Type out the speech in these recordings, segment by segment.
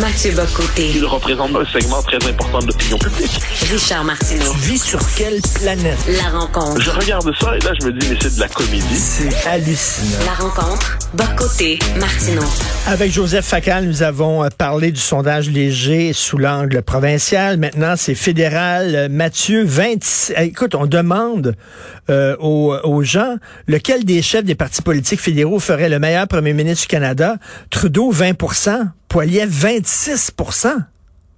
Mathieu Bocoté. Il représente un segment très important de l'opinion publique. Richard Martineau. Tu vis sur quelle planète? La rencontre. Je regarde ça et là, je me dis, mais c'est de la comédie. C'est hallucinant. La rencontre. Bocoté. Martineau. Avec Joseph Facal, nous avons euh, parlé du sondage léger sous l'angle provincial. Maintenant, c'est fédéral. Euh, Mathieu, 20... Écoute, on demande euh, aux, aux gens lequel des chefs des partis politiques fédéraux ferait le meilleur premier ministre du Canada. Trudeau, 20 Poiliev, 26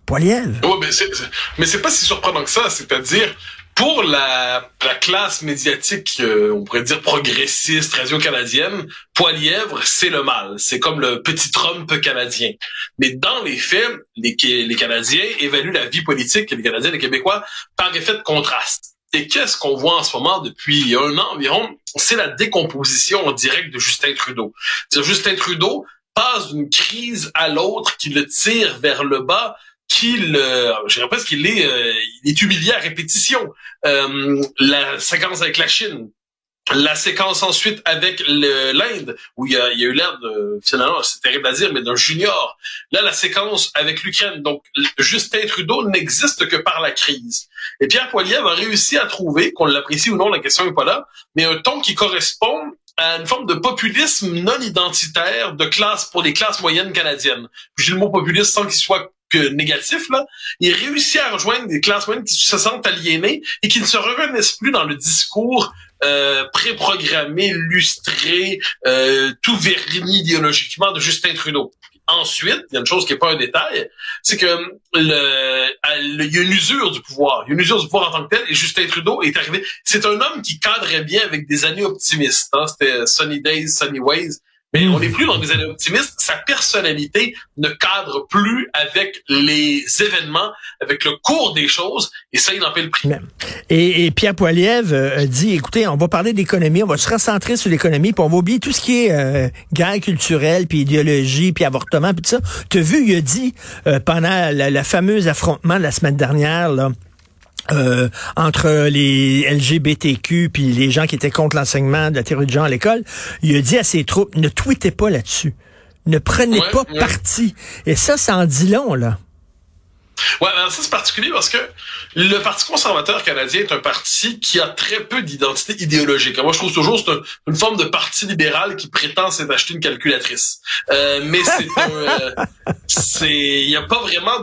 Poiliev. Oui, mais c'est, mais c'est pas si surprenant que ça. C'est-à-dire, pour la, la classe médiatique, euh, on pourrait dire progressiste, radio-canadienne, Poilièvre, c'est le mal. C'est comme le petit Trump canadien. Mais dans les faits, les, les Canadiens évaluent la vie politique, les Canadiens, les Québécois, par effet de contraste. Et qu'est-ce qu'on voit en ce moment depuis un an environ? C'est la décomposition en direct de Justin Trudeau. C'est Justin Trudeau passe d'une crise à l'autre, qui le tire vers le bas, qu'il, euh, je dirais presque qu'il est, euh, il est humilié à répétition. Euh, la séquence avec la Chine, la séquence ensuite avec l'Inde, où il y a, il y a eu l'air de, finalement, c'est terrible à dire, mais d'un junior. Là, la séquence avec l'Ukraine. Donc, Justin Trudeau n'existe que par la crise. Et Pierre Poilievre a réussi à trouver, qu'on l'apprécie ou non, la question n'est pas là, mais un ton qui correspond à une forme de populisme non identitaire de classe pour les classes moyennes canadiennes. J'ai le mot populiste sans qu'il soit que négatif, là. Il réussit à rejoindre des classes moyennes qui se sentent aliénées et qui ne se reconnaissent plus dans le discours euh, préprogrammé, lustré, euh, tout verni idéologiquement de Justin Trudeau. Ensuite, il y a une chose qui n'est pas un détail, c'est que il y a une usure du pouvoir. Il y a une usure du pouvoir en tant que tel, et Justin Trudeau est arrivé. C'est un homme qui cadrait bien avec des années optimistes. Hein? C'était Sunny Days, Sunny Ways. Mais on n'est plus dans des années optimistes. Sa personnalité ne cadre plus avec les événements, avec le cours des choses, et ça, il en paie le prix. Et, et Pierre Poilievre euh, dit, écoutez, on va parler d'économie, on va se recentrer sur l'économie, puis on va oublier tout ce qui est euh, guerre culturelle, puis idéologie, puis avortement, puis tout ça. Tu as vu, il a dit, euh, pendant la, la fameuse affrontement de la semaine dernière, là, euh, entre les LGBTQ puis les gens qui étaient contre l'enseignement de la théorie de genre à l'école, il a dit à ses troupes ne tweetez pas là-dessus. Ne prenez pas parti. Et ça, ça en dit long, là. Ouais, alors ça c'est particulier parce que le Parti conservateur canadien est un parti qui a très peu d'identité idéologique. Moi, je trouve toujours c'est une forme de parti libéral qui prétend s'être acheté une calculatrice. Euh, mais c'est euh, c'est il y a pas vraiment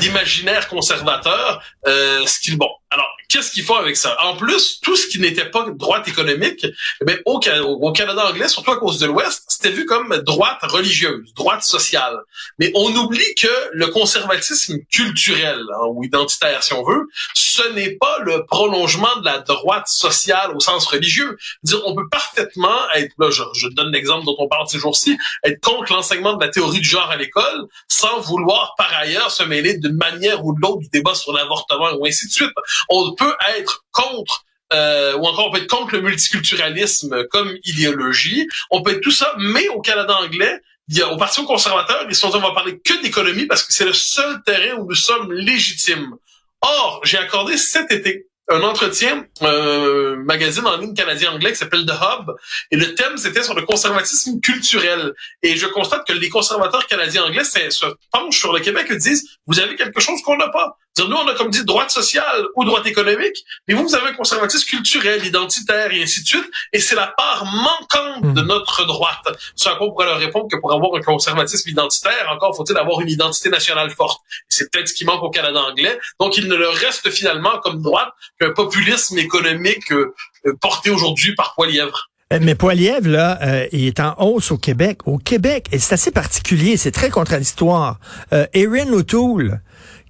d'imaginaire conservateur. Euh, style bon. Alors qu'est-ce qu'ils font avec ça? En plus, tout ce qui n'était pas droite économique, eh au, au, Canada anglais, surtout à cause de l'Ouest, c'était vu comme droite religieuse, droite sociale. Mais on oublie que le conservatisme culturel hein, ou identitaire, si on veut, ce n'est pas le prolongement de la droite sociale au sens religieux. On peut parfaitement être, là, je, je donne l'exemple dont on parle ces jours-ci, être contre l'enseignement de la théorie du genre à l'école, sans vouloir par ailleurs se mêler d'une manière ou de l'autre du débat sur l'avortement ou ainsi de suite. On peut être contre euh, ou encore on peut être contre le multiculturalisme comme idéologie. On peut être tout ça, mais au Canada anglais, il y a, au Parti conservateur, ils sont dit on va parler que d'économie parce que c'est le seul terrain où nous sommes légitimes. Or, j'ai accordé cet été un entretien, un magazine en ligne canadien-anglais qui s'appelle The Hub, et le thème c'était sur le conservatisme culturel. Et je constate que les conservateurs canadiens-anglais se penchent sur le Québec et disent, vous avez quelque chose qu'on n'a pas. Dire, nous, on a comme dit droite sociale ou droite économique, mais vous, vous avez un conservatisme culturel, identitaire et ainsi de suite, et c'est la part manquante de hmm. notre droite. Ce à quoi on pourrait leur répondre que pour avoir un conservatisme identitaire, encore faut-il avoir une identité nationale forte. C'est peut-être ce qui manque au Canada anglais. Donc, il ne leur reste finalement comme droite qu'un populisme économique euh, euh, porté aujourd'hui par Poilièvre. Euh, mais Poilievre, là, il est en hausse au Québec. Au Québec, et c'est assez particulier, c'est très contradictoire. Euh, Erin O'Toole,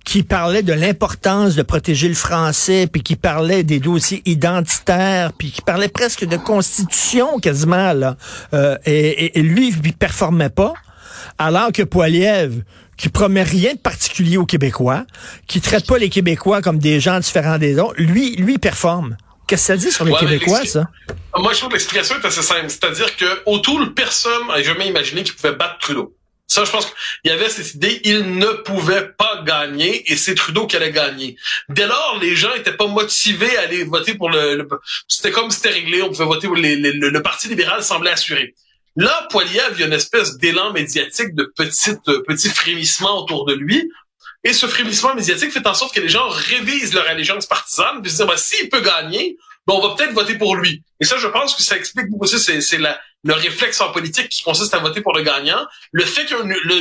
qui parlait de l'importance de protéger le français, puis qui parlait des dossiers identitaires, puis qui parlait presque de constitution quasiment là. Euh, et, et, lui, il performait pas, alors que Poiliev, qui promet rien de particulier aux Québécois, qui traite pas les Québécois comme des gens différents des autres, lui, lui performe. Qu'est-ce que ça dit sur les Québécois, ça? Moi, je trouve que l'explication est assez simple. C'est-à-dire que autour, personne n'a jamais imaginé qu'il pouvait battre Trudeau. Ça, je pense qu'il y avait cette idée, il ne pouvait pas gagner et c'est Trudeau qui allait gagner. Dès lors, les gens étaient pas motivés à aller voter pour le... C'était comme c'était réglé, on pouvait voter pour le, le, Parti libéral semblait assuré. Là, Poiliev, il y a une espèce d'élan médiatique de petites, euh, petits frémissements autour de lui. Et ce frémissement médiatique fait en sorte que les gens révisent leur allégeance partisane, puis se disent, ben, s'il peut gagner, ben, on va peut-être voter pour lui. Et ça, je pense que ça explique beaucoup ça. C'est la, le réflexe en politique qui consiste à voter pour le gagnant. Le fait que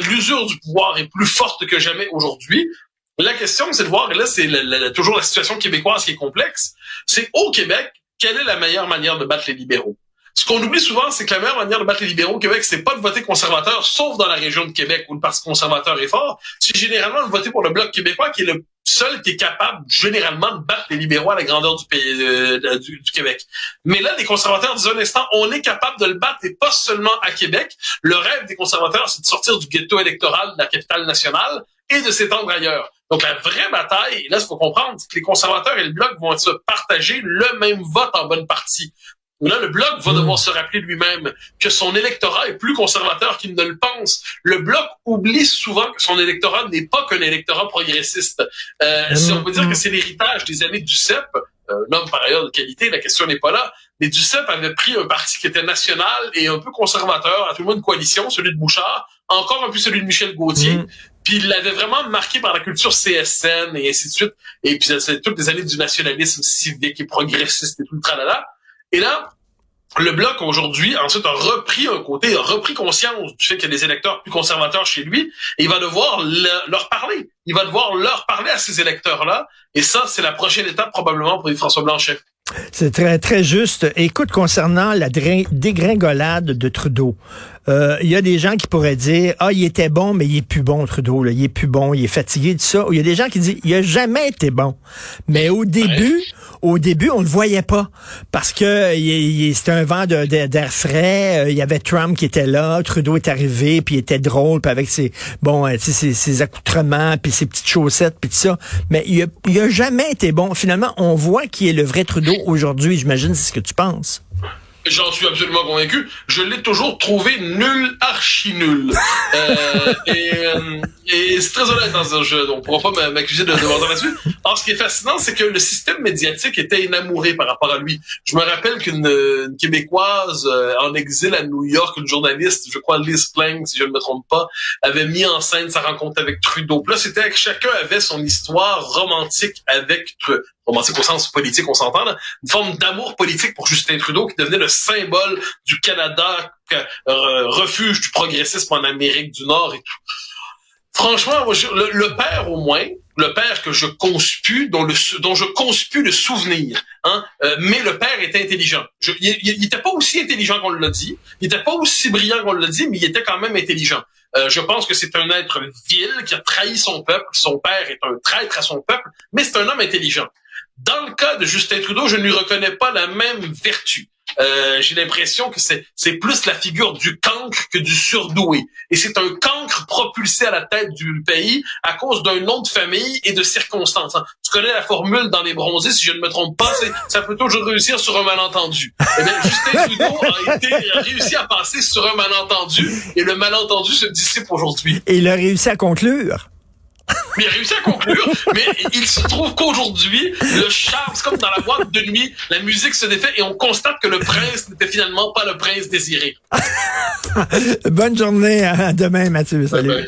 l'usure du pouvoir est plus forte que jamais aujourd'hui. La question, c'est de voir, et là, c'est toujours la situation québécoise qui est complexe, c'est au Québec, quelle est la meilleure manière de battre les libéraux? Ce qu'on oublie souvent, c'est que la meilleure manière de battre les libéraux au Québec, c'est pas de voter conservateur, sauf dans la région de Québec où le Parti conservateur est fort. C'est généralement de voter pour le Bloc québécois qui est le seul qui est capable généralement de battre les libéraux à la grandeur du pays euh, du, Québec. Mais là, les conservateurs disent un instant, on est capable de le battre et pas seulement à Québec. Le rêve des conservateurs, c'est de sortir du ghetto électoral de la capitale nationale et de s'étendre ailleurs. Donc la vraie bataille, là, il faut comprendre, c'est que les conservateurs et le bloc vont se partager le même vote en bonne partie. Là, le Bloc va devoir se rappeler lui-même que son électorat est plus conservateur qu'il ne le pense. Le Bloc oublie souvent que son électorat n'est pas qu'un électorat progressiste. Euh, si on peut dire que c'est l'héritage des années du CEP, euh, un homme par ailleurs de qualité, la question n'est pas là, mais du CEP avait pris un parti qui était national et un peu conservateur, à tout le monde une coalition, celui de Bouchard, encore un peu celui de Michel Gauthier, mm. Puis il l'avait vraiment marqué par la culture CSN et ainsi de suite. Et puis c'est toutes les années du nationalisme civique et progressiste et tout le tralala. Et là, le bloc aujourd'hui ensuite a repris un côté, a repris conscience du fait qu'il y a des électeurs plus conservateurs chez lui, et il va devoir leur parler. Il va devoir leur parler à ces électeurs-là, et ça, c'est la prochaine étape probablement pour François Blanchet. C'est très, très juste. Écoute, concernant la dégringolade de Trudeau, euh, il y a des gens qui pourraient dire, ah, il était bon, mais il est plus bon, Trudeau, là. il est plus bon, il est fatigué de ça. Il y a des gens qui disent, il a jamais été bon. Mais au début, au début, on le voyait pas parce que c'était un vent d'air frais. Euh, il y avait Trump qui était là, Trudeau est arrivé, puis il était drôle, puis avec ses bon, euh, ses, ses accoutrements, puis ses petites chaussettes, puis tout ça. Mais il a, il a jamais été bon. Finalement, on voit qui est le vrai Trudeau aujourd'hui. J'imagine c'est ce que tu penses. J'en suis absolument convaincu. Je l'ai toujours trouvé nul, archi nul. euh, et, euh, et c'est très honnête dans ce jeu. On pourra pas m'accuser de devoir là-dessus. Alors, ce qui est fascinant, c'est que le système médiatique était inamouré par rapport à lui. Je me rappelle qu'une Québécoise euh, en exil à New York, une journaliste, je crois Liz Plank, si je ne me trompe pas, avait mis en scène sa rencontre avec Trudeau. Puis là, c'était que chacun avait son histoire romantique avec Trudeau romantique au sens politique, on s'entend, une forme d'amour politique pour Justin Trudeau qui devenait le symbole du Canada, euh, refuge du progressisme en Amérique du Nord et tout. Franchement, le, père au moins, le père que je conspue, dont je conspue le souvenir, hein, euh, mais le père était intelligent. il n'était pas aussi intelligent qu'on l'a dit, il n'était pas aussi brillant qu'on l'a dit, mais il était quand même intelligent. Euh, je pense que c'est un être vil qui a trahi son peuple. Son père est un traître à son peuple, mais c'est un homme intelligent. Dans le cas de Justin Trudeau, je ne lui reconnais pas la même vertu. Euh, j'ai l'impression que c'est c'est plus la figure du cancre que du surdoué. Et c'est un cancre propulsé à la tête du pays à cause d'un nom de famille et de circonstances. Hein. Tu connais la formule dans les bronzés, si je ne me trompe pas, c'est ça peut toujours réussir sur un malentendu. Eh bien, Justin Trudeau a, été, a réussi à passer sur un malentendu et le malentendu se dissipe aujourd'hui. Et il a réussi à conclure mais il a réussi à conclure. mais il se trouve qu'aujourd'hui, le charme, c'est comme dans la boîte de nuit, la musique se défait et on constate que le prince n'était finalement pas le prince désiré. Bonne journée. À demain, Mathieu. Salut.